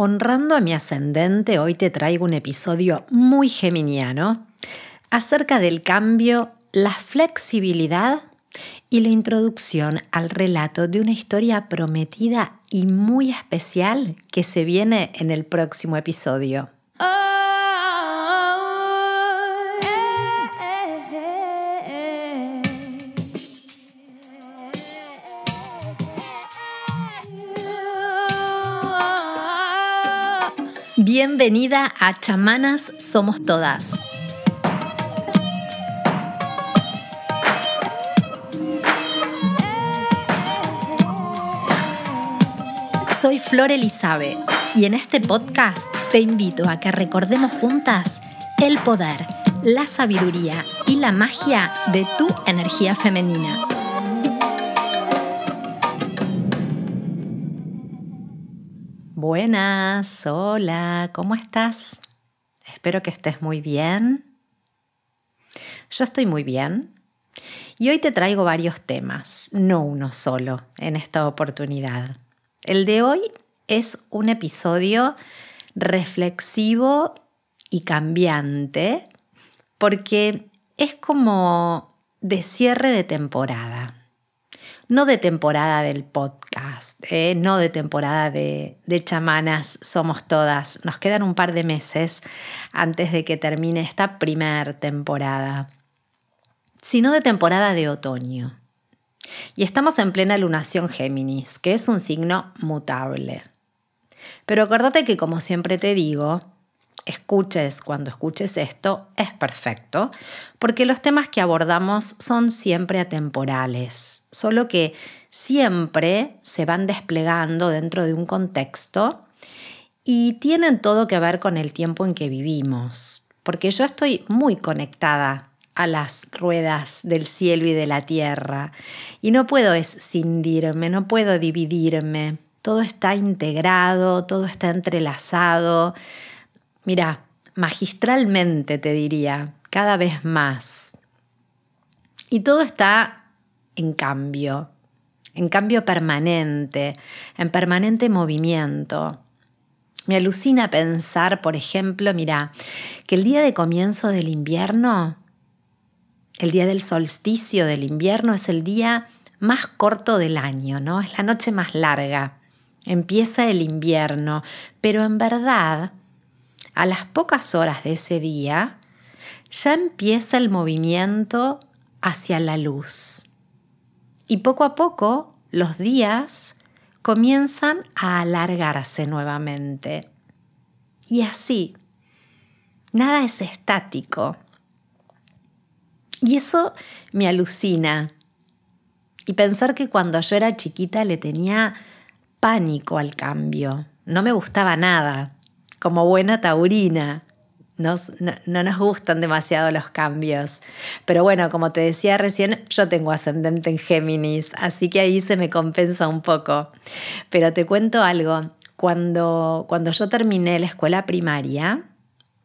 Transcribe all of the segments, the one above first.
Honrando a mi ascendente, hoy te traigo un episodio muy geminiano acerca del cambio, la flexibilidad y la introducción al relato de una historia prometida y muy especial que se viene en el próximo episodio. Bienvenida a Chamanas Somos Todas. Soy Flor Elizabe y en este podcast te invito a que recordemos juntas el poder, la sabiduría y la magia de tu energía femenina. Buenas, hola, ¿cómo estás? Espero que estés muy bien. Yo estoy muy bien y hoy te traigo varios temas, no uno solo en esta oportunidad. El de hoy es un episodio reflexivo y cambiante porque es como de cierre de temporada no de temporada del podcast, ¿eh? no de temporada de, chamanas, somos todas. Nos quedan un par de meses antes de que termine esta primera temporada, sino de temporada de otoño. Y estamos en plena lunación Géminis, que es un signo mutable. Pero acuérdate que como siempre te digo, escuches cuando escuches esto es perfecto, porque los temas que abordamos son siempre atemporales, solo que siempre se van desplegando dentro de un contexto y tienen todo que ver con el tiempo en que vivimos, porque yo estoy muy conectada a las ruedas del cielo y de la tierra. Y no puedo escindirme, no puedo dividirme, todo está integrado, todo está entrelazado. Mira, magistralmente te diría, cada vez más. Y todo está en cambio, en cambio permanente, en permanente movimiento. Me alucina pensar, por ejemplo, mira, que el día de comienzo del invierno, el día del solsticio del invierno es el día más corto del año, ¿no? Es la noche más larga. Empieza el invierno, pero en verdad a las pocas horas de ese día, ya empieza el movimiento hacia la luz. Y poco a poco los días comienzan a alargarse nuevamente. Y así, nada es estático. Y eso me alucina. Y pensar que cuando yo era chiquita le tenía pánico al cambio. No me gustaba nada como buena taurina. No, nos gustan demasiado los cambios. Pero bueno, como te decía recién, yo tengo ascendente en Géminis, así que ahí se me compensa un poco. Pero te cuento algo. Cuando, cuando yo terminé la escuela primaria,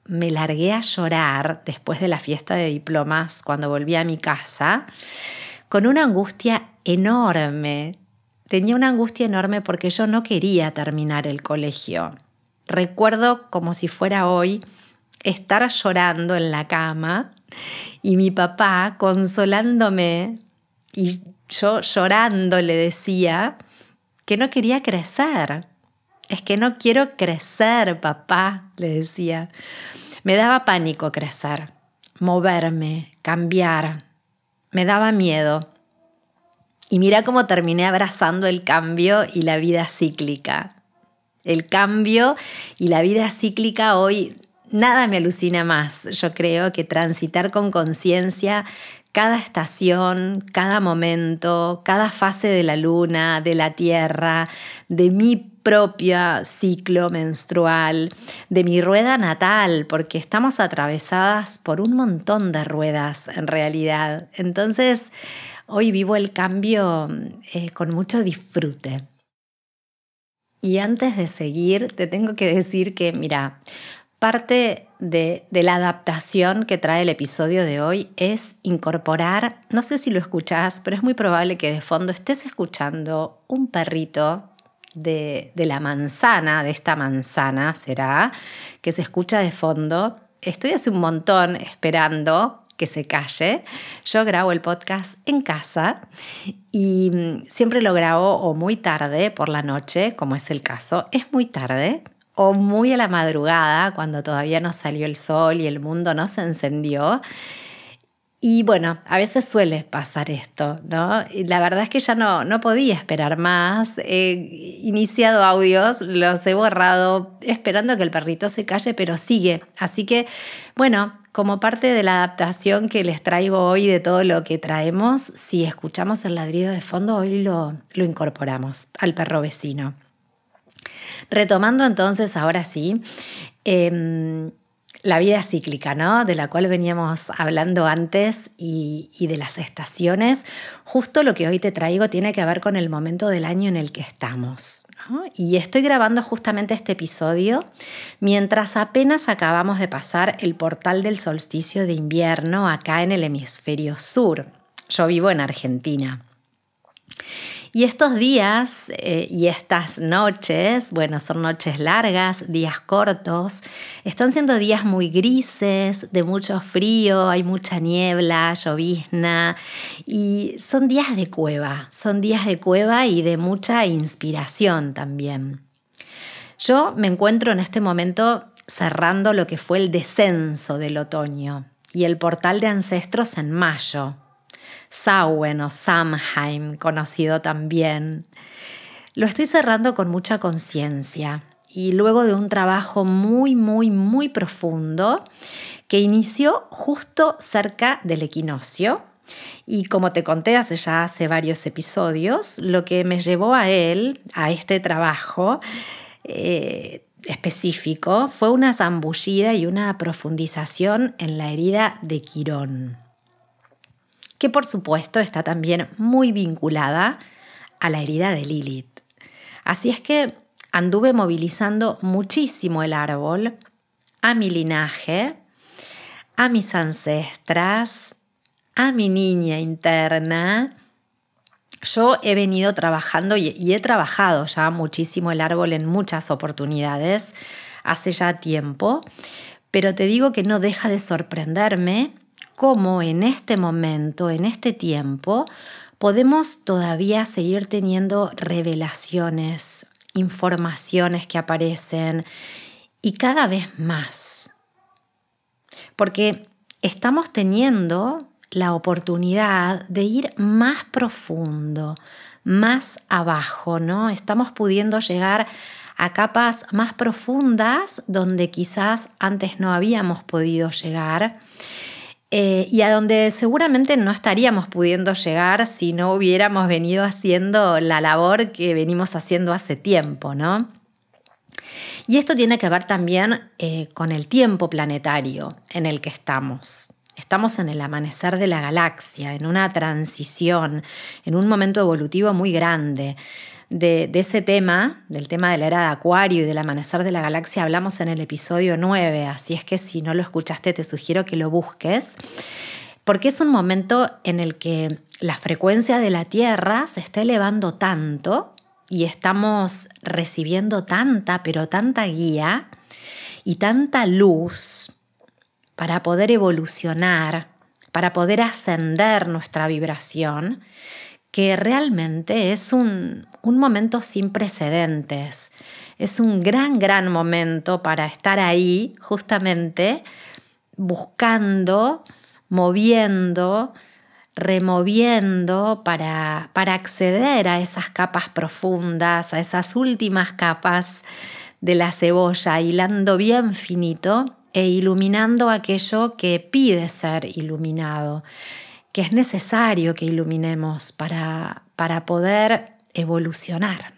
me largué a llorar después de la fiesta de diplomas, cuando volví a mi casa, con una angustia enorme. Tenía una angustia enorme porque yo no quería terminar el colegio. Recuerdo como si fuera hoy estar llorando en la cama y mi papá consolándome y yo llorando le decía que no quería crecer. Es que no quiero crecer, papá, le decía. Me daba pánico crecer, moverme, cambiar. Me daba miedo. Y mira cómo terminé abrazando el cambio y la vida cíclica el cambio y la vida cíclica hoy, nada me alucina más, yo creo, que transitar con conciencia cada estación, cada momento, cada fase de la luna, de la tierra, de mi propio ciclo menstrual, de mi rueda natal, porque estamos atravesadas por un montón de ruedas en realidad. Entonces, hoy vivo el cambio eh, con mucho disfrute. Y antes de seguir, te tengo que decir que, mira, parte de, la adaptación que trae el episodio de hoy es incorporar, no sé si lo escuchás, pero es muy probable que de fondo estés escuchando un perrito de, de la manzana, de esta manzana será, que se escucha de fondo. Estoy hace un montón esperando que se calle. Yo grabo el podcast en casa y mm, siempre lo grabo o muy tarde por la noche, como es el caso. Es muy tarde, o muy a la madrugada, cuando todavía no salió el sol y el mundo no se encendió. Y bueno, a veces suele pasar esto, ¿no? Y la verdad es que ya no, no podía esperar más. He iniciado audios, los he borrado esperando que el perrito se calle, pero sigue. Así que, bueno, como parte de la adaptación que les traigo hoy de todo lo que traemos, si escuchamos el ladrido de fondo, hoy lo, lo incorporamos al perro vecino. Retomando entonces, ahora sí, em, la vida cíclica, ¿no? De la cual veníamos hablando antes y, de las estaciones, justo lo que hoy te traigo tiene que ver con el momento del año en el que estamos. Y estoy grabando justamente este episodio mientras apenas acabamos de pasar el portal del solsticio de invierno acá en el hemisferio sur. Yo vivo en Argentina. Y estos días eh, y estas noches, bueno, son noches largas, días cortos, están siendo días muy grises, de mucho frío, hay mucha niebla, llovizna y son días de cueva, son días de cueva y de mucha inspiración también. Yo me encuentro en este momento cerrando lo que fue el descenso del otoño y el portal de ancestros en mayo. Samhain o Samhain, conocido también. Lo estoy cerrando con mucha conciencia y luego de un trabajo muy, muy, muy profundo que inició justo cerca del equinoccio. Y como te conté hace ya hace varios episodios, lo que me llevó a él, a este trabajo eh, específico, fue una zambullida y una profundización en la herida de Quirón que por supuesto está también muy vinculada a la herida de Lilith. Así es que anduve movilizando muchísimo el árbol, a mi linaje, a mis ancestras, a mi niña interna. Yo he venido trabajando y, he trabajado ya muchísimo el árbol en muchas oportunidades hace ya tiempo, pero te digo que no deja de sorprenderme cómo en este momento, en este tiempo, podemos todavía seguir teniendo revelaciones, informaciones que aparecen y cada vez más. Porque estamos teniendo la oportunidad de ir más profundo, más abajo, ¿no? Estamos pudiendo llegar a capas más profundas donde quizás antes no habíamos podido llegar eh, y a donde seguramente no estaríamos pudiendo llegar si no hubiéramos venido haciendo la labor que venimos haciendo hace tiempo, ¿no? Y esto tiene que ver también eh, con el tiempo planetario en el que estamos. Estamos en el amanecer de la galaxia, en una transición, en un momento evolutivo muy grande de, ese tema, del tema de la era de Acuario y del amanecer de la galaxia, hablamos en el episodio 9, así es que si no lo escuchaste te sugiero que lo busques, porque es un momento en el que la frecuencia de la Tierra se está elevando tanto y estamos recibiendo tanta, pero tanta guía y tanta luz para poder evolucionar, para poder ascender nuestra vibración, que realmente es un, momento sin precedentes. Es un gran, gran momento para estar ahí justamente buscando, moviendo, removiendo para, para acceder a esas capas profundas, a esas últimas capas de la cebolla, hilando bien finito e iluminando aquello que pide ser iluminado que es necesario que iluminemos para, para poder evolucionar.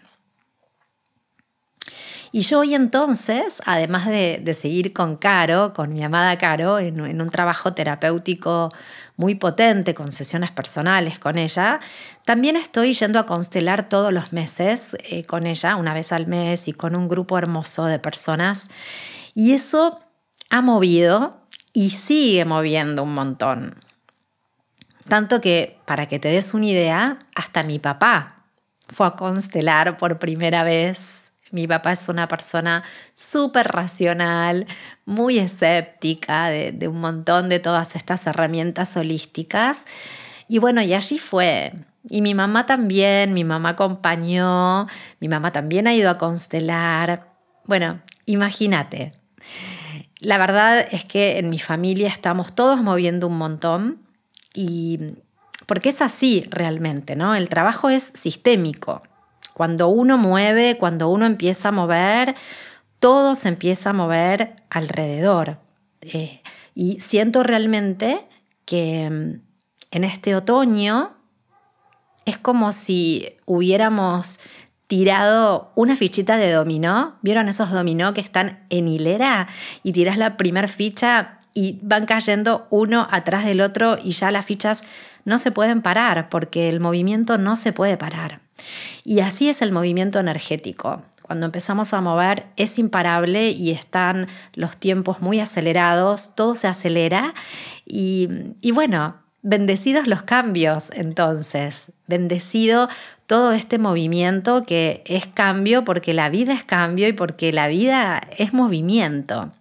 Y yo hoy entonces, además de, seguir con Caro, con mi amada Caro, en, un trabajo terapéutico muy potente, con sesiones personales con ella, también estoy yendo a constelar todos los meses eh, con ella, una vez al mes y con un grupo hermoso de personas. Y eso ha movido y sigue moviendo un montón. Tanto que, para que te des una idea, hasta mi papá fue a constelar por primera vez. Mi papá es una persona súper racional, muy escéptica de, de, un montón de todas estas herramientas holísticas. Y bueno, y allí fue. Y mi mamá también, mi mamá acompañó, mi mamá también ha ido a constelar. Bueno, imagínate. La verdad es que en mi familia estamos todos moviendo un montón y porque es así realmente, ¿no? El trabajo es sistémico. Cuando uno mueve, cuando uno empieza a mover, todo se empieza a mover alrededor. Eh, y siento realmente que mm, en este otoño es como si hubiéramos tirado una fichita de dominó. ¿Vieron esos dominó que están en hilera? Y tiras la primera ficha y van cayendo uno atrás del otro y ya las fichas no se pueden parar porque el movimiento no se puede parar. Y así es el movimiento energético. Cuando empezamos a mover es imparable y están los tiempos muy acelerados, todo se acelera y, y bueno, bendecidos los cambios entonces, bendecido todo este movimiento que es cambio porque la vida es cambio y porque la vida es movimiento.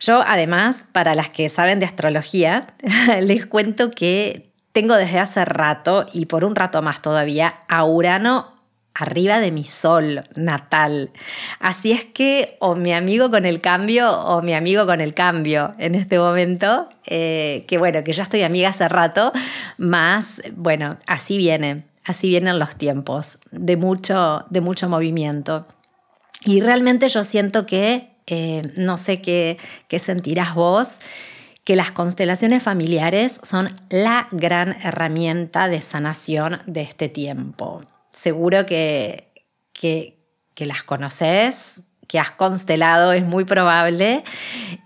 Yo además, para las que saben de astrología, les cuento que tengo desde hace rato y por un rato más todavía a Urano arriba de mi sol natal. Así es que o mi amigo con el cambio o mi amigo con el cambio en este momento, eh, que bueno, que ya estoy amiga hace rato, más, bueno, así viene, así vienen los tiempos de mucho, de mucho movimiento. Y realmente yo siento que, eh, no sé qué, sentirás vos, que las constelaciones familiares son la gran herramienta de sanación de este tiempo seguro que, que, las conoces, que has constelado, es muy probable.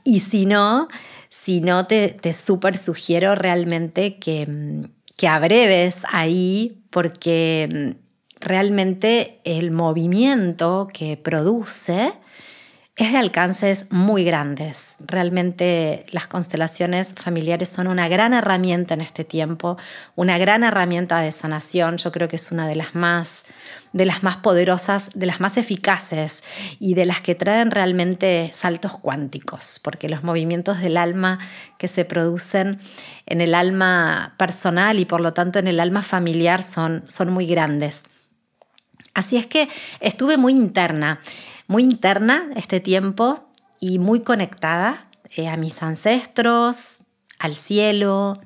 Y si no, si no, te, te súper sugiero realmente que, que abreves ahí porque realmente el movimiento que produce es de alcances muy grandes. Realmente las constelaciones familiares son una gran herramienta en este tiempo, una gran herramienta de sanación. Yo creo que es una de las más de las más poderosas, de las más eficaces y de las que traen realmente saltos cuánticos, porque los movimientos del alma que se producen en el alma personal y por lo tanto en el alma familiar son, son muy grandes. Así es que estuve muy interna muy interna este tiempo y muy conectada eh, a mis ancestros, al cielo,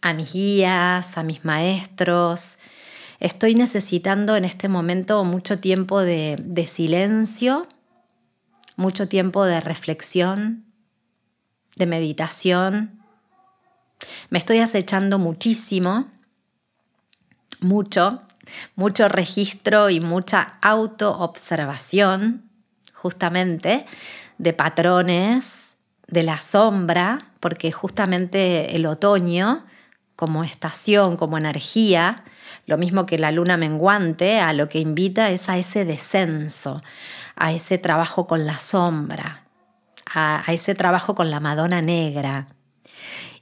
a mis guías, a mis maestros. Estoy necesitando en este momento mucho tiempo de, de silencio, mucho tiempo de reflexión, de meditación. Me estoy acechando muchísimo, mucho, mucho registro y mucha autoobservación justamente de patrones de la sombra, porque justamente el otoño, como estación, como energía, lo mismo que la luna menguante, a lo que invita es a ese descenso, a ese trabajo con la sombra, a, ese trabajo con la Madonna negra.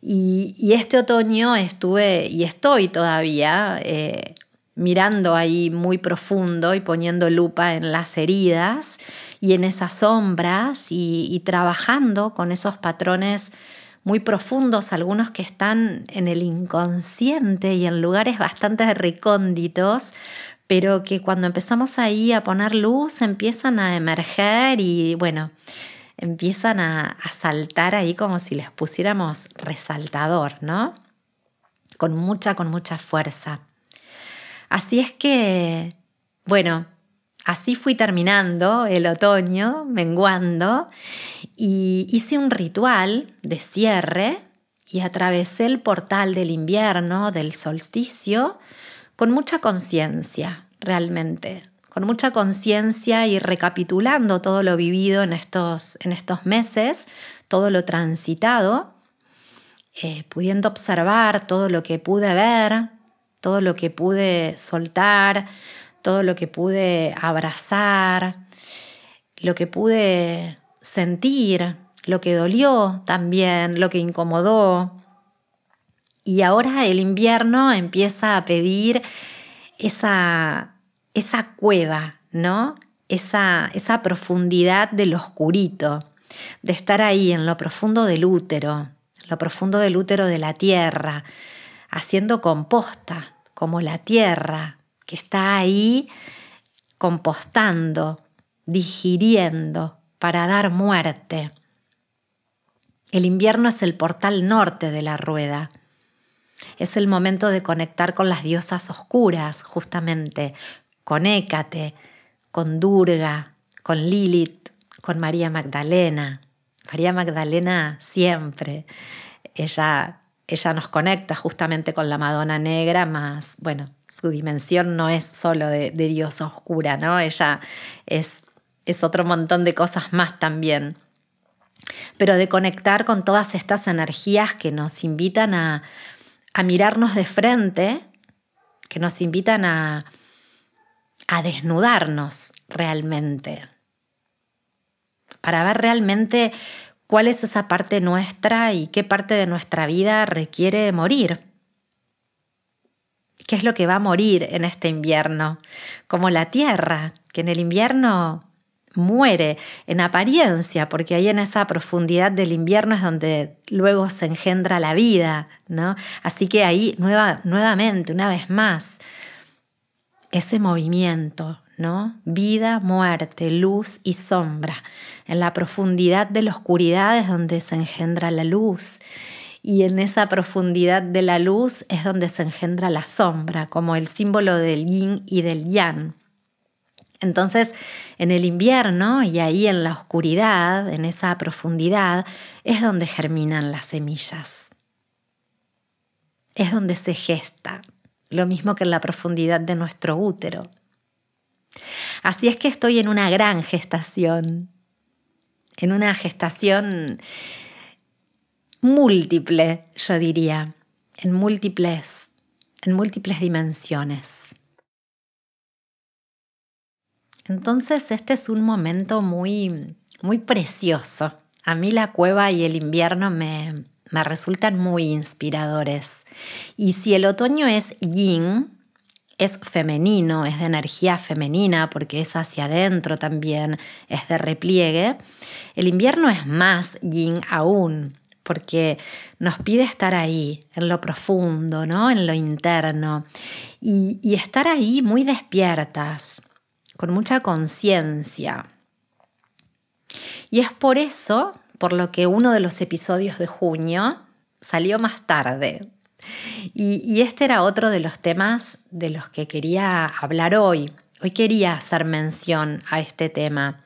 Y, este otoño estuve y estoy todavía eh, mirando ahí muy profundo y poniendo lupa en las heridas y en esas sombras y, trabajando con esos patrones muy profundos, algunos que están en el inconsciente y en lugares bastante recónditos, pero que cuando empezamos ahí a poner luz empiezan a emerger y bueno, empiezan a, a saltar ahí como si les pusiéramos resaltador, ¿no? Con mucha, con mucha fuerza. Así es que, bueno, Así fui terminando el otoño, menguando, y hice un ritual de cierre y atravesé el portal del invierno, del solsticio, con mucha conciencia, realmente, con mucha conciencia y recapitulando todo lo vivido en estos, en estos meses, todo lo transitado, eh, pudiendo observar todo lo que pude ver, todo lo que pude soltar, todo lo que pude abrazar, lo que pude sentir, lo que dolió también, lo que incomodó. Y ahora el invierno empieza a pedir esa, esa cueva, ¿no? Esa, esa profundidad del oscurito, de estar ahí en lo profundo del útero, lo profundo del útero de la tierra, haciendo composta, como la tierra que está ahí compostando, digiriendo para dar muerte. El invierno es el portal norte de la rueda. Es el momento de conectar con las diosas oscuras, justamente, con Hécate, con Durga, con Lilith, con María Magdalena. María Magdalena siempre. Ella, ella nos conecta justamente con la Madonna Negra, más, bueno, su dimensión no es solo de, diosa oscura, ¿no? Ella es, es otro montón de cosas más también pero de conectar con todas estas energías que nos invitan a, a mirarnos de frente, que nos invitan a, a desnudarnos realmente, para ver realmente cuál es esa parte nuestra y qué parte de nuestra vida requiere morir. ¿Qué es lo que va a morir en este invierno? Como la tierra, que en el invierno muere en apariencia, porque ahí en esa profundidad del invierno es donde luego se engendra la vida, ¿no? Así que ahí nueva, nuevamente, una vez más, ese movimiento, Vida, muerte, luz y sombra. En la profundidad de la oscuridad es donde se engendra la luz. Y en esa profundidad de la luz es donde se engendra la sombra, como el símbolo del yin y del yang. Entonces, en el invierno y ahí en la oscuridad, en esa profundidad, es donde germinan las semillas. Es donde se gesta, lo mismo que en la profundidad de nuestro útero. Así es que estoy en una gran gestación, en una gestación múltiple, yo diría, en múltiples, en múltiples dimensiones. Entonces este es un momento muy, muy precioso. A mí la cueva y el invierno me, me resultan muy inspiradores. Y si el otoño es yin, es femenino, es de energía femenina porque es hacia adentro también, es de repliegue, el invierno es más yin aún porque nos pide estar ahí, en lo profundo, ¿no? en lo interno, y, y estar ahí muy despiertas, con mucha conciencia. Y es por eso, por lo que uno de los episodios de junio salió más tarde. Y, este era otro de los temas de los que quería hablar hoy. Hoy quería hacer mención a este tema.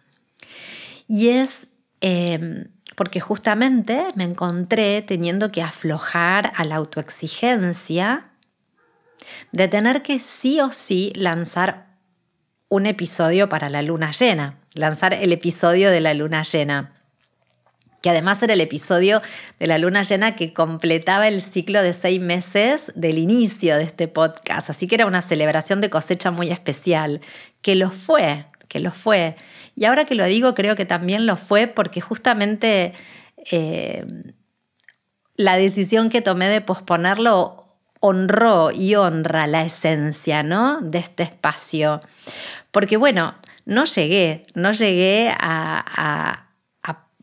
Y es em, porque justamente me encontré teniendo que aflojar a la autoexigencia de tener que sí o sí lanzar un episodio para la luna llena, lanzar el episodio de la luna llena que además era el episodio de la luna llena que completaba el ciclo de seis meses del inicio de este podcast. Así que era una celebración de cosecha muy especial, que lo fue, que lo fue. Y ahora que lo digo, creo que también lo fue porque justamente eh, la decisión que tomé de posponerlo honró y honra la esencia ¿no? de este espacio. Porque bueno, no llegué, no llegué a,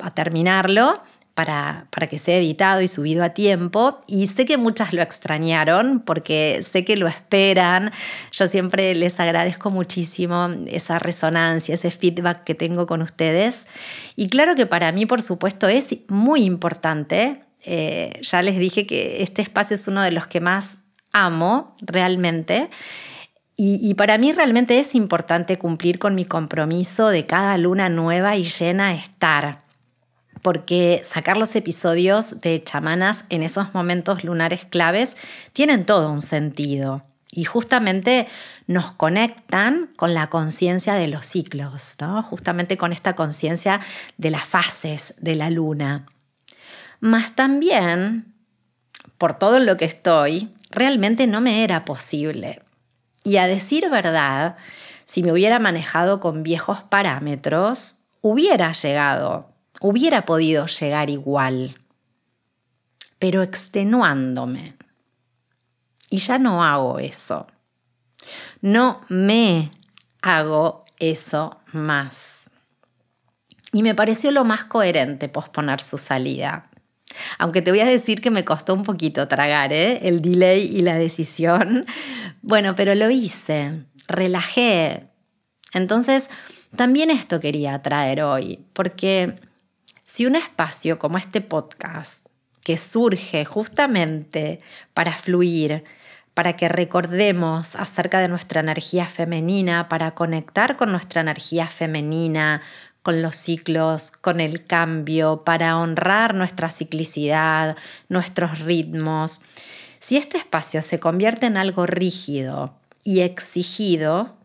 terminarlo para, para, que sea editado y subido a tiempo. Y sé que muchas lo extrañaron porque sé que lo esperan. Yo siempre les agradezco muchísimo esa resonancia, ese feedback que tengo con ustedes. Y claro que para mí, por supuesto, es muy importante. Eh, ya les dije que este espacio es uno de los que más amo realmente. Y, para mí realmente es importante cumplir con mi compromiso de cada luna nueva y llena estar, porque sacar los episodios de chamanas en esos momentos lunares claves tienen todo un sentido y justamente nos conectan con la conciencia de los ciclos, ¿no? justamente con esta conciencia de las fases de la luna. Más también, por todo lo que estoy, realmente no me era posible y a decir verdad, si me hubiera manejado con viejos parámetros, hubiera llegado, hubiera podido llegar igual, pero extenuándome. Y ya no hago eso. no me hago eso más. Y me pareció lo más coherente posponer su salida. Aunque te voy a decir que me costó un poquito tragar ¿eh? el delay y la decisión. Bueno, pero lo hice, relajé. Entonces, también esto quería traer hoy, porque si un espacio como este podcast, que surge justamente para fluir, para que recordemos acerca de nuestra energía femenina, para conectar con nuestra energía femenina, con los ciclos, con el cambio, para honrar nuestra ciclicidad, nuestros ritmos. Si este espacio se convierte en algo rígido y exigido,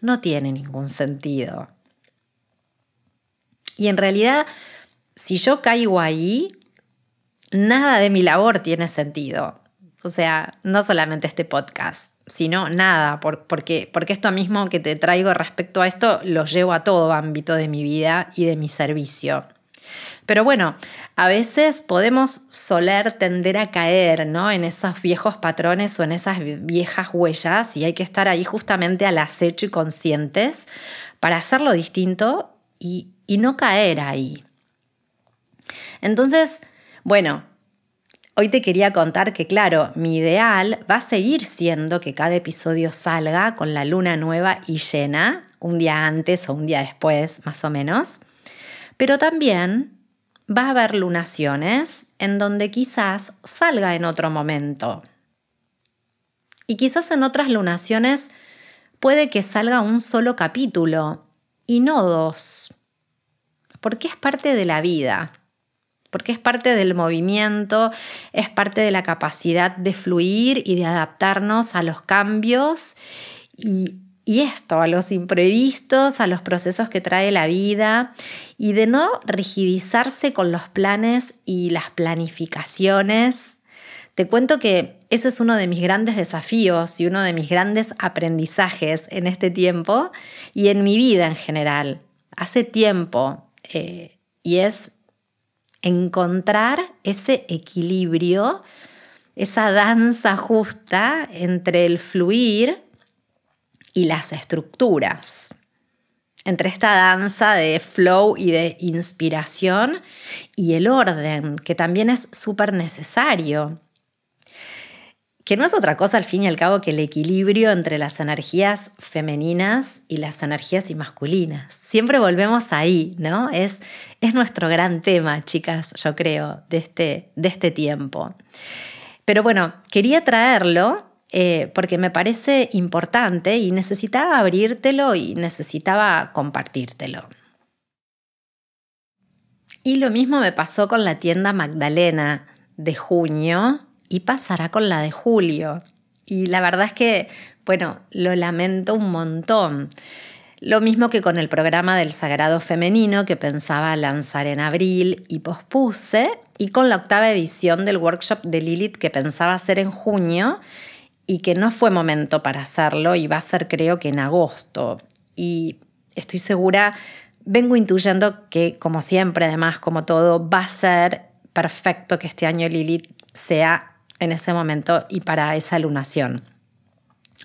no tiene ningún sentido. Y en realidad, si yo caigo ahí, nada de mi labor tiene sentido. O sea, no solamente este podcast, sino nada, porque, porque esto mismo que te traigo respecto a esto lo llevo a todo ámbito de mi vida y de mi servicio. Pero bueno, a veces podemos soler tender a caer ¿no? en esos viejos patrones o en esas viejas huellas y hay que estar ahí justamente al acecho y conscientes para hacerlo distinto y, y no caer ahí. Entonces, bueno, hoy te quería contar que, claro, mi ideal va a seguir siendo que cada episodio salga con la luna nueva y llena, un día antes o un día después, más o menos. Pero también va a haber lunaciones en donde quizás salga en otro momento. Y quizás en otras lunaciones puede que salga un solo capítulo y no dos, porque es parte de la vida, porque es parte del movimiento, es parte de la capacidad de fluir y de adaptarnos a los cambios y, y esto, a los imprevistos, a los procesos que trae la vida y de no rigidizarse con los planes y las planificaciones. Te cuento que ese es uno de mis grandes desafíos y uno de mis grandes aprendizajes en este tiempo y en mi vida en general. Hace tiempo eh, y es encontrar ese equilibrio, esa danza justa entre el fluir y las estructuras. Entre esta danza de flow y de inspiración y el orden, que también es súper necesario. Que no es otra cosa al fin y al cabo que el equilibrio entre las energías femeninas y las energías masculinas. Siempre volvemos ahí, ¿no? Es, es nuestro gran tema, chicas, yo creo, de este, de este tiempo. Pero bueno, quería traerlo eh, porque me parece importante y necesitaba abrírtelo y necesitaba compartírtelo. Y lo mismo me pasó con la tienda Magdalena de junio y pasará con la de julio. Y la verdad es que, bueno, lo lamento un montón. Lo mismo que con el programa del Sagrado Femenino que pensaba lanzar en abril y pospuse, y con la octava edición del workshop de Lilith que pensaba hacer en junio y que no fue momento para hacerlo y va a ser creo que en agosto. Y estoy segura, vengo intuyendo que como siempre, además, como todo, va a ser perfecto que este año Lilith sea en ese momento y para esa lunación.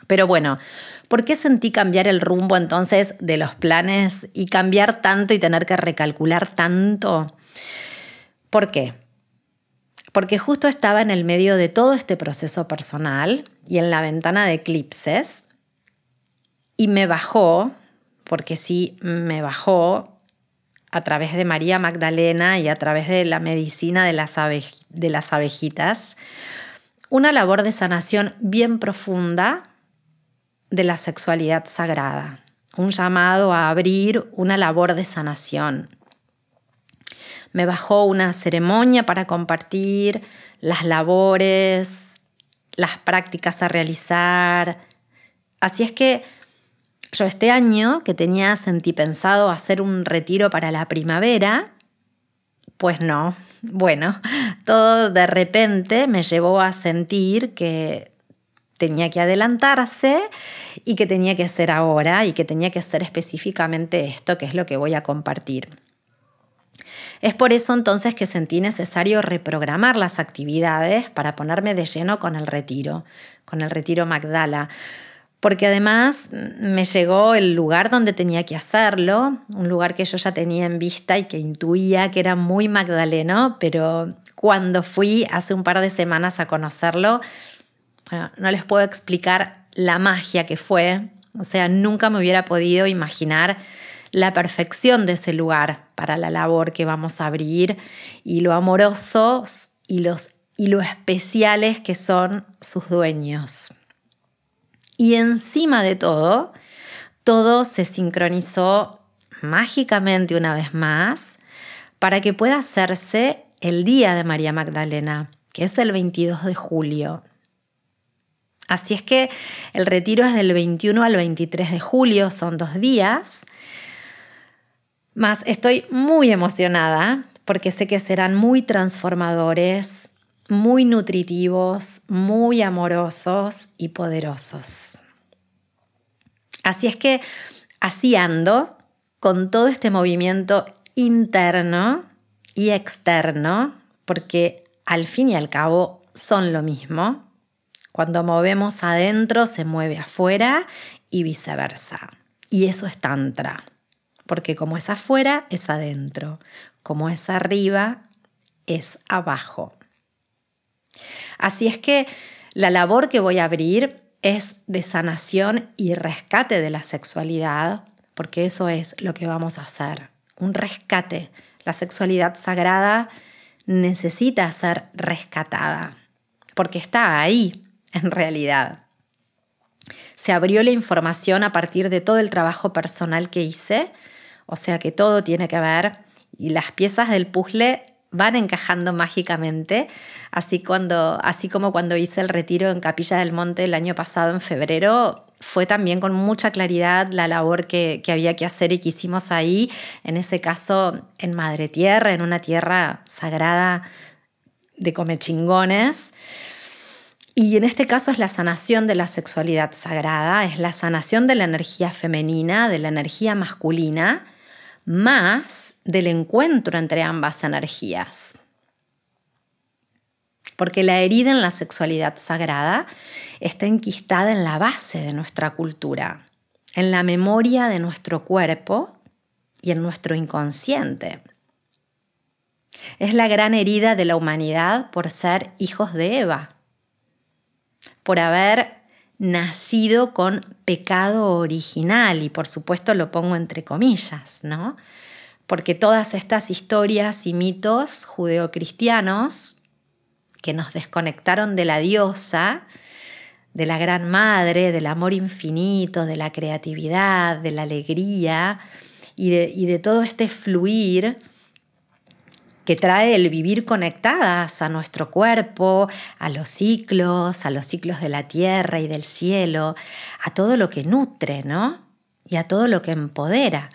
Pero bueno, ¿por qué sentí cambiar el rumbo entonces de los planes y cambiar tanto y tener que recalcular tanto? ¿Por qué? porque justo estaba en el medio de todo este proceso personal y en la ventana de eclipses y me bajó, porque sí, me bajó a través de María Magdalena y a través de la medicina de las, de las abejitas, una labor de sanación bien profunda de la sexualidad sagrada, un llamado a abrir una labor de sanación me bajó una ceremonia para compartir las labores, las prácticas a realizar. Así es que yo este año, que tenía sentí pensado hacer un retiro para la primavera, pues no. Bueno, todo de repente me llevó a sentir que tenía que adelantarse y que tenía que ser ahora y que tenía que ser específicamente esto, que es lo que voy a compartir. Es por eso entonces que sentí necesario reprogramar las actividades para ponerme de lleno con el retiro, con el retiro Magdala, porque además me llegó el lugar donde tenía que hacerlo, un lugar que yo ya tenía en vista y que intuía que era muy magdaleno, pero cuando fui hace un par de semanas a conocerlo, bueno, no les puedo explicar la magia que fue, o sea, nunca me hubiera podido imaginar la perfección de ese lugar para la labor que vamos a abrir y lo amorosos y, los, y lo especiales que son sus dueños. Y encima de todo, todo se sincronizó mágicamente una vez más para que pueda hacerse el día de María Magdalena, que es el 22 de julio. Así es que el retiro es del 21 al 23 de julio, son dos días. Más estoy muy emocionada porque sé que serán muy transformadores, muy nutritivos, muy amorosos y poderosos. Así es que así ando con todo este movimiento interno y externo, porque al fin y al cabo son lo mismo. Cuando movemos adentro se mueve afuera y viceversa. Y eso es tantra, porque como es afuera es adentro, como es arriba es abajo. Así es que la labor que voy a abrir es de sanación y rescate de la sexualidad, porque eso es lo que vamos a hacer, un rescate. La sexualidad sagrada necesita ser rescatada, porque está ahí en realidad. Se abrió la información a partir de todo el trabajo personal que hice, o sea que todo tiene que ver y las piezas del puzzle van encajando mágicamente, así, cuando, así como cuando hice el retiro en Capilla del Monte el año pasado, en febrero, fue también con mucha claridad la labor que, que había que hacer y que hicimos ahí, en ese caso en Madre Tierra, en una tierra sagrada de comechingones. Y en este caso es la sanación de la sexualidad sagrada, es la sanación de la energía femenina, de la energía masculina, más del encuentro entre ambas energías. Porque la herida en la sexualidad sagrada está enquistada en la base de nuestra cultura, en la memoria de nuestro cuerpo y en nuestro inconsciente. Es la gran herida de la humanidad por ser hijos de Eva, por haber nacido con pecado original, y por supuesto lo pongo entre comillas, ¿no? Porque todas estas historias y mitos judeocristianos que nos desconectaron de la diosa, de la gran madre, del amor infinito, de la creatividad, de la alegría y de, y de todo este fluir, que trae el vivir conectadas a nuestro cuerpo, a los ciclos, a los ciclos de la tierra y del cielo, a todo lo que nutre, ¿no? Y a todo lo que empodera.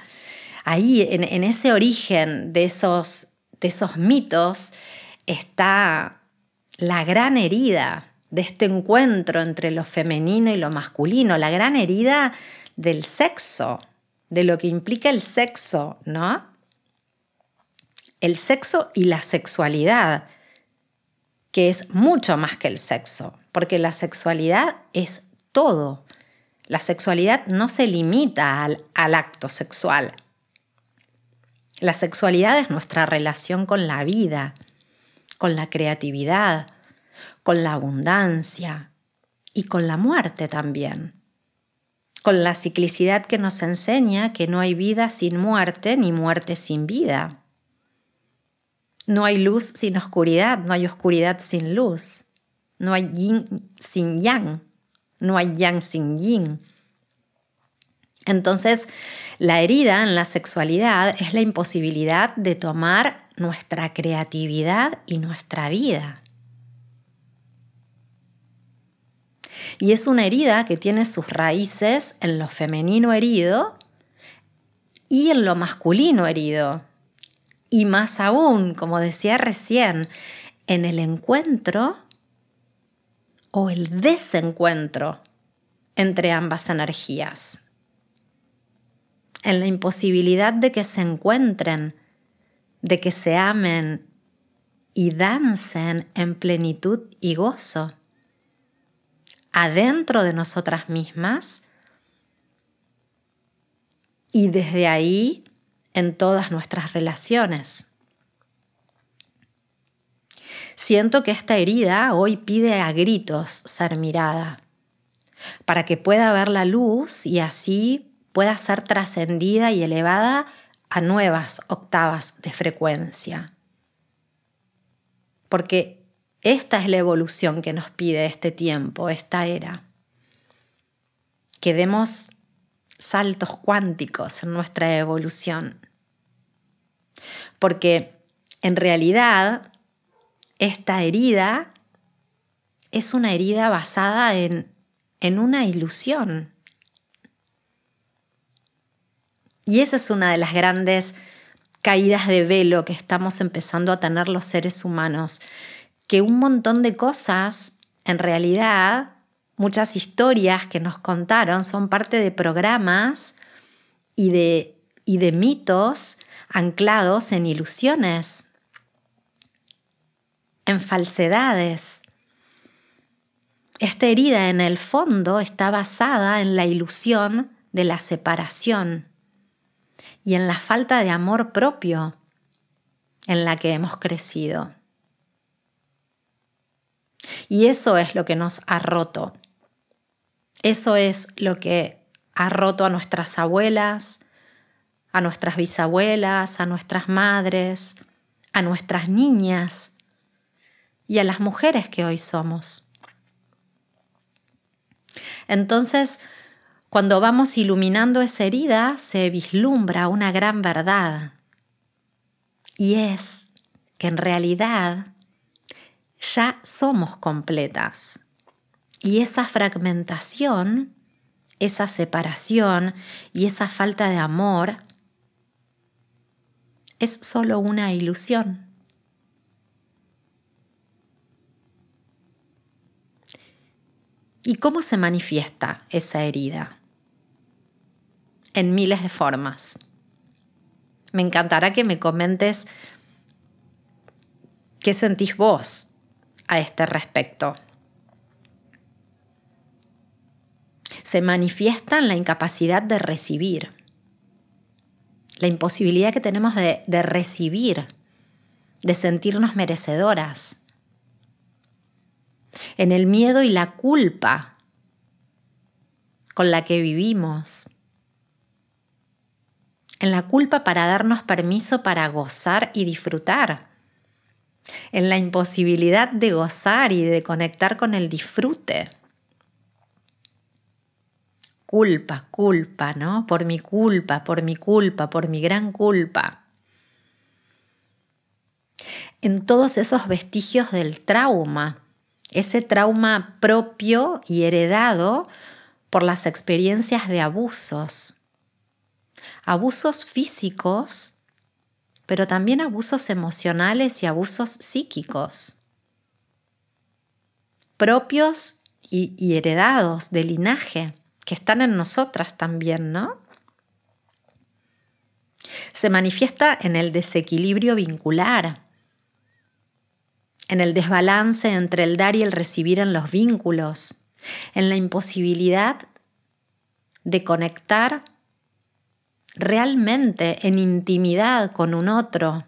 Ahí, en, ese origen de esos, de esos mitos, está la gran herida de este encuentro entre lo femenino y lo masculino, la gran herida del sexo, de lo que implica el sexo, ¿no? El sexo y la sexualidad, que es mucho más que el sexo, porque la sexualidad es todo. La sexualidad no se limita al, acto sexual. La sexualidad es nuestra relación con la vida, con la creatividad, con la abundancia y con la muerte también. Con la ciclicidad que nos enseña que no hay vida sin muerte ni muerte sin vida. No hay luz sin oscuridad, no hay oscuridad sin luz. No hay yin sin yang, no hay yang sin yin. Entonces, la herida en la sexualidad es la imposibilidad de tomar nuestra creatividad y nuestra vida. Y es una herida que tiene sus raíces en lo femenino herido y en lo masculino herido. Y más aún, como decía recién, en el encuentro o el desencuentro entre ambas energías. En la imposibilidad de que se encuentren, de que se amen y dancen en plenitud y gozo. adentro de nosotras mismas y desde ahí en todas nuestras relaciones. Siento que esta herida hoy pide a gritos ser mirada, para que pueda ver la luz y así pueda ser trascendida y elevada a nuevas octavas de frecuencia. Porque esta es la evolución que nos pide este tiempo, esta era. Que demos saltos cuánticos en nuestra evolución. Porque en realidad esta herida es una herida basada en, en una ilusión. Y esa es una de las grandes caídas de velo que estamos empezando a tener los seres humanos, que un montón de cosas, en realidad, muchas historias que nos contaron son parte de programas y de, y de mitos anclados en ilusiones, en falsedades. Esta herida en el fondo está basada en la ilusión de la separación y en la falta de amor propio en la que hemos crecido. Y eso es lo que nos ha roto. Eso es lo que ha roto a nuestras abuelas, a nuestras bisabuelas, a nuestras madres, a nuestras niñas y a las mujeres que hoy somos. Entonces, cuando vamos iluminando esa herida, se vislumbra una gran verdad. Y es que en realidad ya somos completas. Y esa fragmentación, esa separación y esa falta de amor es solo una ilusión. ¿Y cómo se manifiesta esa herida? En miles de formas. Me encantará que me comentes qué sentís vos a este respecto. Se manifiesta en la incapacidad de recibir, la imposibilidad que tenemos de, recibir, de sentirnos merecedoras, en el miedo y la culpa con la que vivimos, en la culpa para darnos permiso para gozar y disfrutar, en la imposibilidad de gozar y de conectar con el disfrute. Culpa, culpa, ¿no? Por mi culpa, por mi culpa, por mi gran culpa. En todos esos vestigios del trauma ese trauma propio y heredado por las experiencias de abusos. Abusos físicos, pero también abusos emocionales y abusos psíquicos. Propios y, heredados de linaje, que están en nosotras también, ¿no? Se manifiesta en el desequilibrio vincular en el desbalance entre el dar y el recibir en los vínculos, en la imposibilidad de conectar realmente en intimidad con un otro,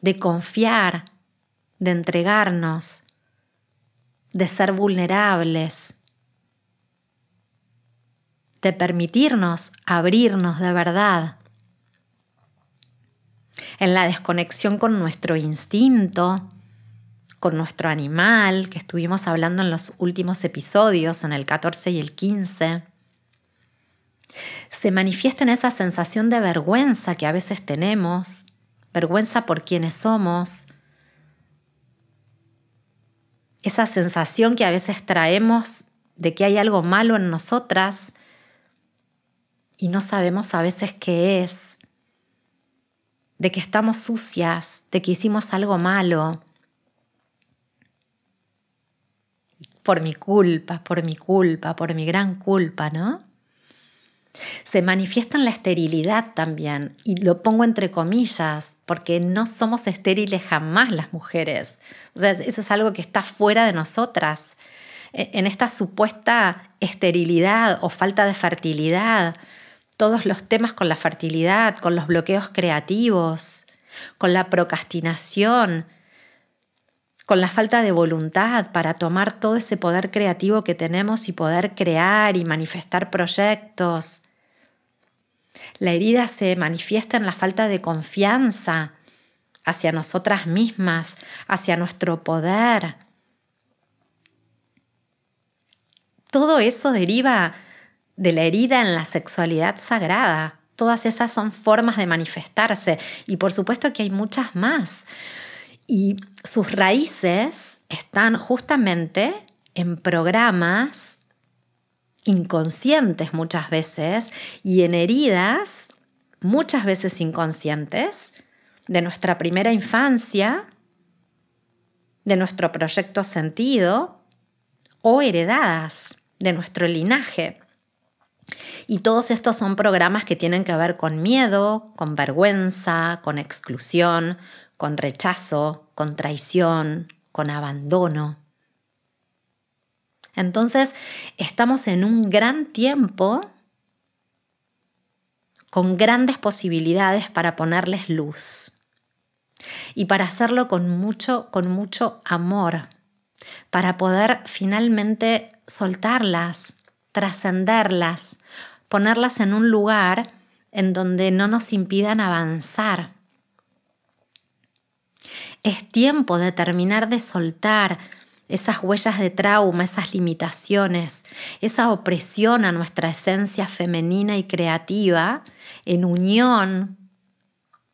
de confiar, de entregarnos, de ser vulnerables, de permitirnos abrirnos de verdad, en la desconexión con nuestro instinto, con nuestro animal, que estuvimos hablando en los últimos episodios, en el 14 y el 15. Se manifiesta en esa sensación de vergüenza que a veces tenemos, vergüenza por quienes somos, esa sensación que a veces traemos de que hay algo malo en nosotras y no sabemos a veces qué es, de que estamos sucias, de que hicimos algo malo, por mi culpa, por mi culpa, por mi gran culpa, ¿no? Se manifiesta en la esterilidad también, y lo pongo entre comillas, porque no somos estériles jamás las mujeres. O sea, eso es algo que está fuera de nosotras. e, en esta supuesta esterilidad o falta de fertilidad, todos los temas con la fertilidad, con los bloqueos creativos, con la procrastinación, con la falta de voluntad para tomar todo ese poder creativo que tenemos y poder crear y manifestar proyectos. La herida se manifiesta en la falta de confianza hacia nosotras mismas, hacia nuestro poder. Todo eso deriva de la herida en la sexualidad sagrada. Todas esas son formas de manifestarse y por supuesto que hay muchas más. Y sus raíces están justamente en programas inconscientes muchas veces y en heridas muchas veces inconscientes de nuestra primera infancia, de nuestro proyecto sentido o heredadas de nuestro linaje. Y todos estos son programas que tienen que ver con miedo, con vergüenza, con exclusión, con rechazo, con traición, con abandono. Entonces, estamos en un gran tiempo con grandes posibilidades para ponerles luz y para hacerlo con mucho, con mucho amor, para poder finalmente soltarlas, trascenderlas, ponerlas en un lugar en donde no nos impidan avanzar. Es tiempo de terminar de soltar esas huellas de trauma, esas limitaciones, esa opresión a nuestra esencia femenina y creativa en unión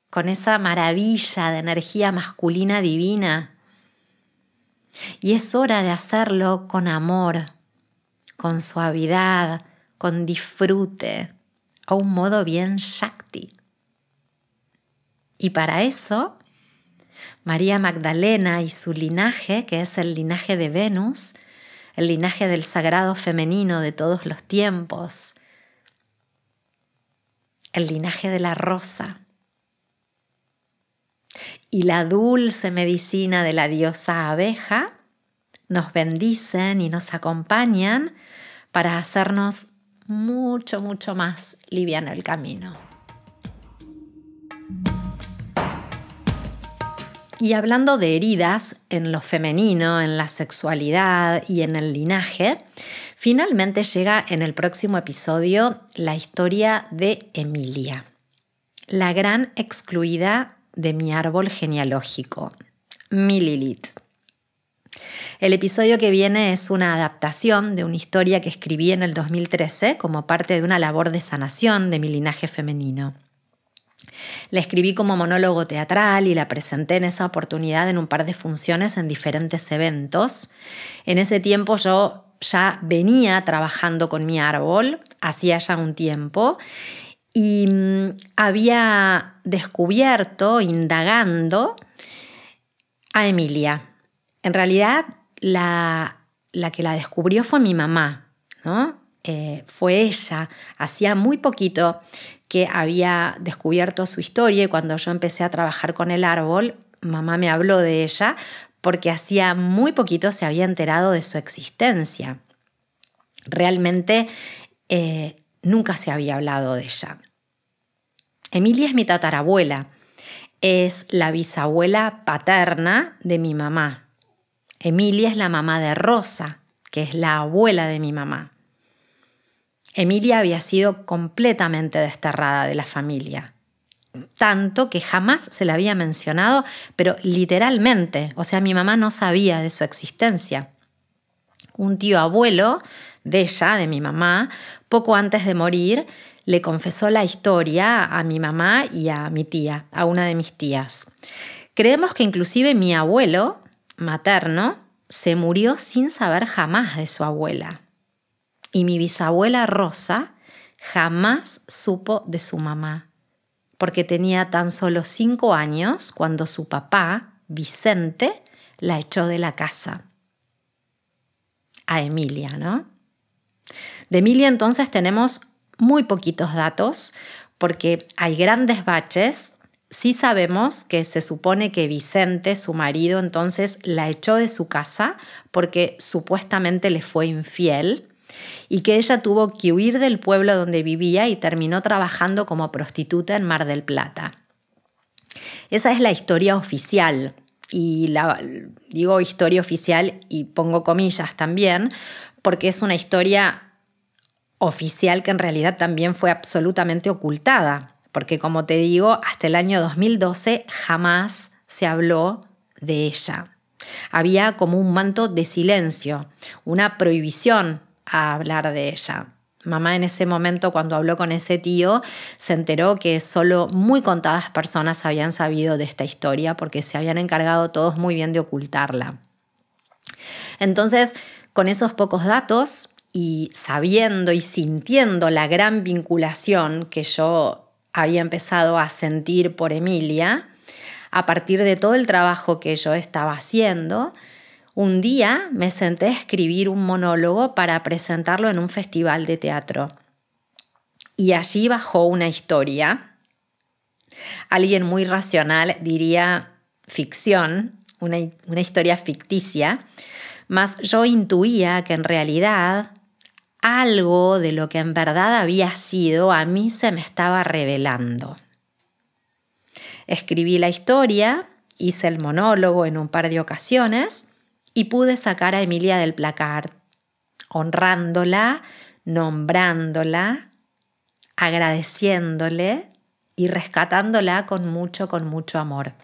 con esa maravilla de energía masculina divina. Y es hora de hacerlo con amor, con suavidad, con disfrute, a un modo bien Shakti. Y para eso María Magdalena y su linaje, que es el linaje de Venus, el linaje del sagrado femenino de todos los tiempos, el linaje de la rosa y la dulce medicina de la diosa abeja, nos bendicen y nos acompañan para hacernos mucho, mucho más liviano el camino. Y hablando de heridas en lo femenino, en la sexualidad y en el linaje, finalmente llega en el próximo episodio la historia de Emilia, la gran excluida de mi árbol genealógico, mi Lilith. El episodio que viene es una adaptación de una historia que escribí en el 2013 como parte de una labor de sanación de mi linaje femenino. La escribí como monólogo teatral y la presenté en esa oportunidad en un par de funciones en diferentes eventos. En ese tiempo yo ya venía trabajando con mi árbol, hacía ya un tiempo, y mm, había descubierto, indagando, a Emilia. En realidad, la, que la descubrió fue mi mamá, ¿no? Eh, fue ella, hacía muy poquito que había descubierto su historia y cuando yo empecé a trabajar con el árbol, mamá me habló de ella porque hacía muy poquito se había enterado de su existencia. Realmente eh, nunca se había hablado de ella. Emilia es mi tatarabuela, es la bisabuela paterna de mi mamá. Emilia es la mamá de Rosa, que es la abuela de mi mamá. Emilia había sido completamente desterrada de la familia, tanto que jamás se la había mencionado, pero literalmente, o sea, mi mamá no sabía de su existencia. Un tío abuelo de ella, de mi mamá, poco antes de morir, le confesó la historia a mi mamá y a mi tía, a una de mis tías. Creemos que inclusive mi abuelo materno se murió sin saber jamás de su abuela. Y mi bisabuela Rosa jamás supo de su mamá, porque tenía tan solo cinco años cuando su papá, Vicente, la echó de la casa. A Emilia, ¿no? De Emilia entonces tenemos muy poquitos datos, porque hay grandes baches sí sabemos que se supone que Vicente, su marido, entonces la echó de su casa porque supuestamente le fue infiel y que ella tuvo que huir del pueblo donde vivía y terminó trabajando como prostituta en Mar del Plata. Esa es la historia oficial. Y digo historia oficial y pongo comillas también, porque es una historia oficial que en realidad también fue absolutamente ocultada, porque como te digo, hasta el año 2012 jamás se habló de ella. Había como un manto de silencio, una prohibición a hablar de ella. Mamá en ese momento, cuando habló con ese tío, se enteró que solo muy contadas personas habían sabido de esta historia porque se habían encargado todos muy bien de ocultarla. Entonces, con esos pocos datos y sabiendo y sintiendo la gran vinculación que yo había empezado a sentir por Emilia, a partir de todo el trabajo que yo estaba haciendo, un día me senté a escribir un monólogo para presentarlo en un festival de teatro. Y allí bajó una historia. Alguien muy racional diría ficción, una, una historia ficticia, mas yo intuía que en realidad algo de lo que en verdad había sido a mí se me estaba revelando. Escribí la historia, hice el monólogo en un par de ocasiones y pude sacar a Emilia del placar, honrándola, nombrándola, agradeciéndole y rescatándola con mucho, con mucho amor.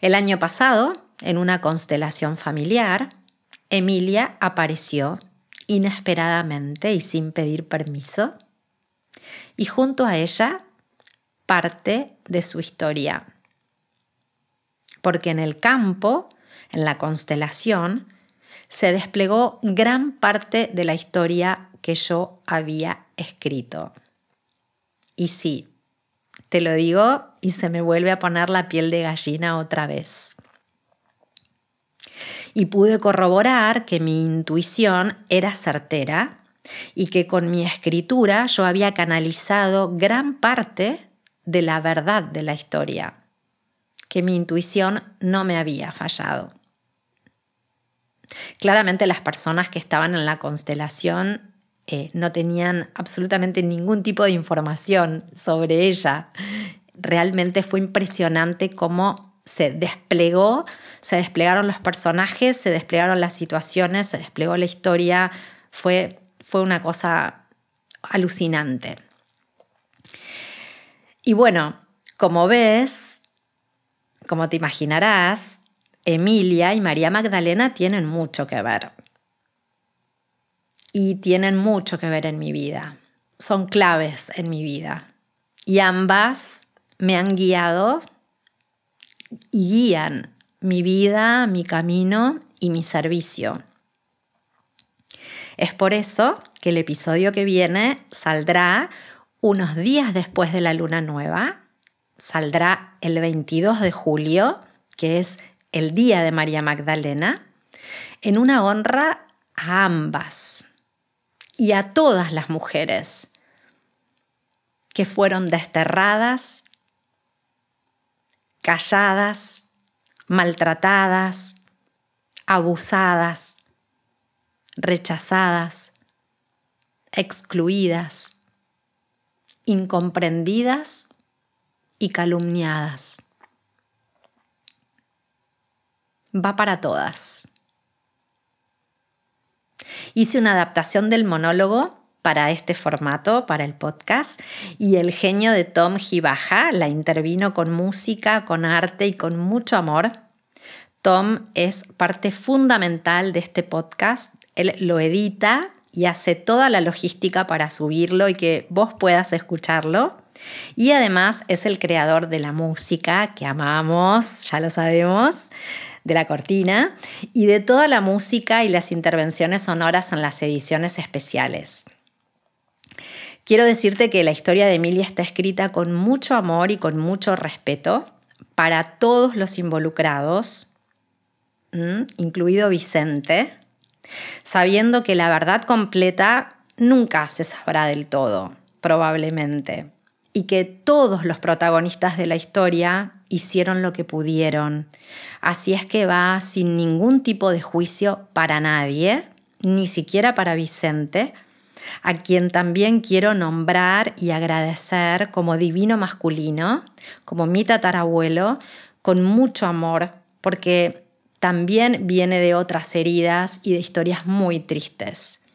El año pasado, en una constelación familiar, Emilia apareció inesperadamente y sin pedir permiso, y junto a ella parte de su historia porque en el campo, en la constelación, se desplegó gran parte de la historia que yo había escrito. Y sí, te lo digo y se me vuelve a poner la piel de gallina otra vez. Y pude corroborar que mi intuición era certera y que con mi escritura yo había canalizado gran parte de la verdad de la historia que mi intuición no me había fallado. Claramente las personas que estaban en la constelación eh, no tenían absolutamente ningún tipo de información sobre ella. Realmente fue impresionante cómo se desplegó, se desplegaron los personajes, se desplegaron las situaciones, se desplegó la historia. Fue, fue una cosa alucinante. Y bueno, como ves, como te imaginarás, Emilia y María Magdalena tienen mucho que ver. Y tienen mucho que ver en mi vida. Son claves en mi vida. Y ambas me han guiado y guían mi vida, mi camino y mi servicio. Es por eso que el episodio que viene saldrá unos días después de la luna nueva saldrá el 22 de julio, que es el día de María Magdalena, en una honra a ambas y a todas las mujeres que fueron desterradas, calladas, maltratadas, abusadas, rechazadas, excluidas, incomprendidas y calumniadas. Va para todas. Hice una adaptación del monólogo para este formato, para el podcast, y el genio de Tom Gibaja la intervino con música, con arte y con mucho amor. Tom es parte fundamental de este podcast. Él lo edita y hace toda la logística para subirlo y que vos puedas escucharlo. Y además es el creador de la música que amamos, ya lo sabemos, de la cortina, y de toda la música y las intervenciones sonoras en las ediciones especiales. Quiero decirte que la historia de Emilia está escrita con mucho amor y con mucho respeto para todos los involucrados, incluido Vicente, sabiendo que la verdad completa nunca se sabrá del todo, probablemente y que todos los protagonistas de la historia hicieron lo que pudieron. Así es que va sin ningún tipo de juicio para nadie, ni siquiera para Vicente, a quien también quiero nombrar y agradecer como divino masculino, como mi tatarabuelo, con mucho amor, porque también viene de otras heridas y de historias muy tristes.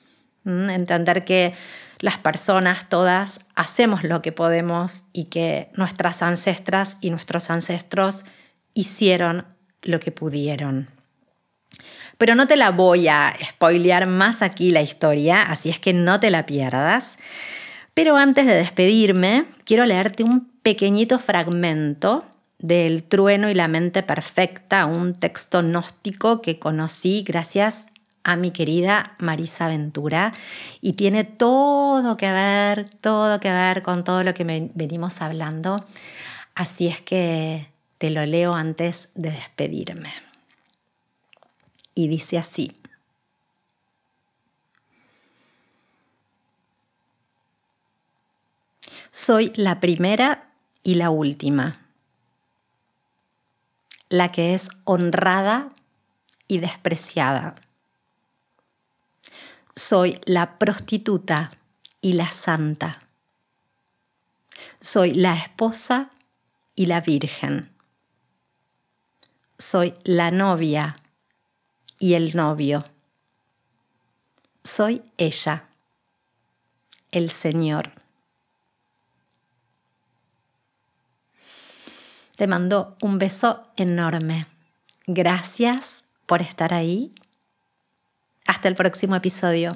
¿Mm? Entender que las personas todas hacemos lo que podemos y que nuestras ancestras y nuestros ancestros hicieron lo que pudieron. Pero no te la voy a spoilear más aquí la historia, así es que no te la pierdas. Pero antes de despedirme, quiero leerte un pequeñito fragmento del Trueno y la mente perfecta, un texto gnóstico que conocí gracias a mi querida Marisa Ventura y tiene todo que ver, todo que ver con todo lo que venimos hablando. Así es que te lo leo antes de despedirme y dice así. Soy la primera y la última, la que es honrada y despreciada. Soy la prostituta y la santa. Soy la esposa y la virgen. Soy la novia y el novio. Soy ella, el Señor. Te mando un beso enorme. Gracias por estar ahí. Hasta el próximo episodio.